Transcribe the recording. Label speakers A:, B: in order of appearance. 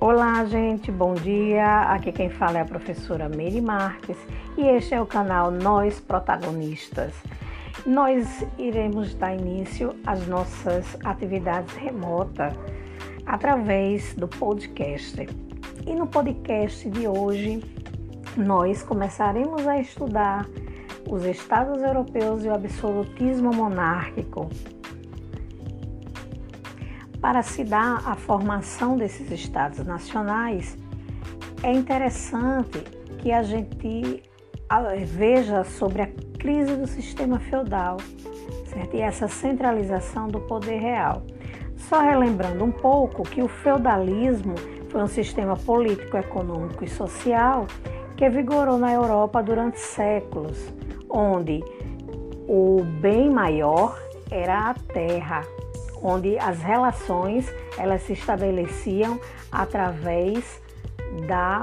A: Olá, gente, bom dia. Aqui quem fala é a professora Meire Marques e este é o canal Nós Protagonistas. Nós iremos dar início às nossas atividades remotas através do podcast. E no podcast de hoje, nós começaremos a estudar os Estados europeus e o absolutismo monárquico para se dar a formação desses estados nacionais, é interessante que a gente veja sobre a crise do sistema feudal certo? e essa centralização do poder real. Só relembrando um pouco que o feudalismo foi um sistema político, econômico e social que vigorou na Europa durante séculos, onde o bem maior era a terra, onde as relações elas se estabeleciam através da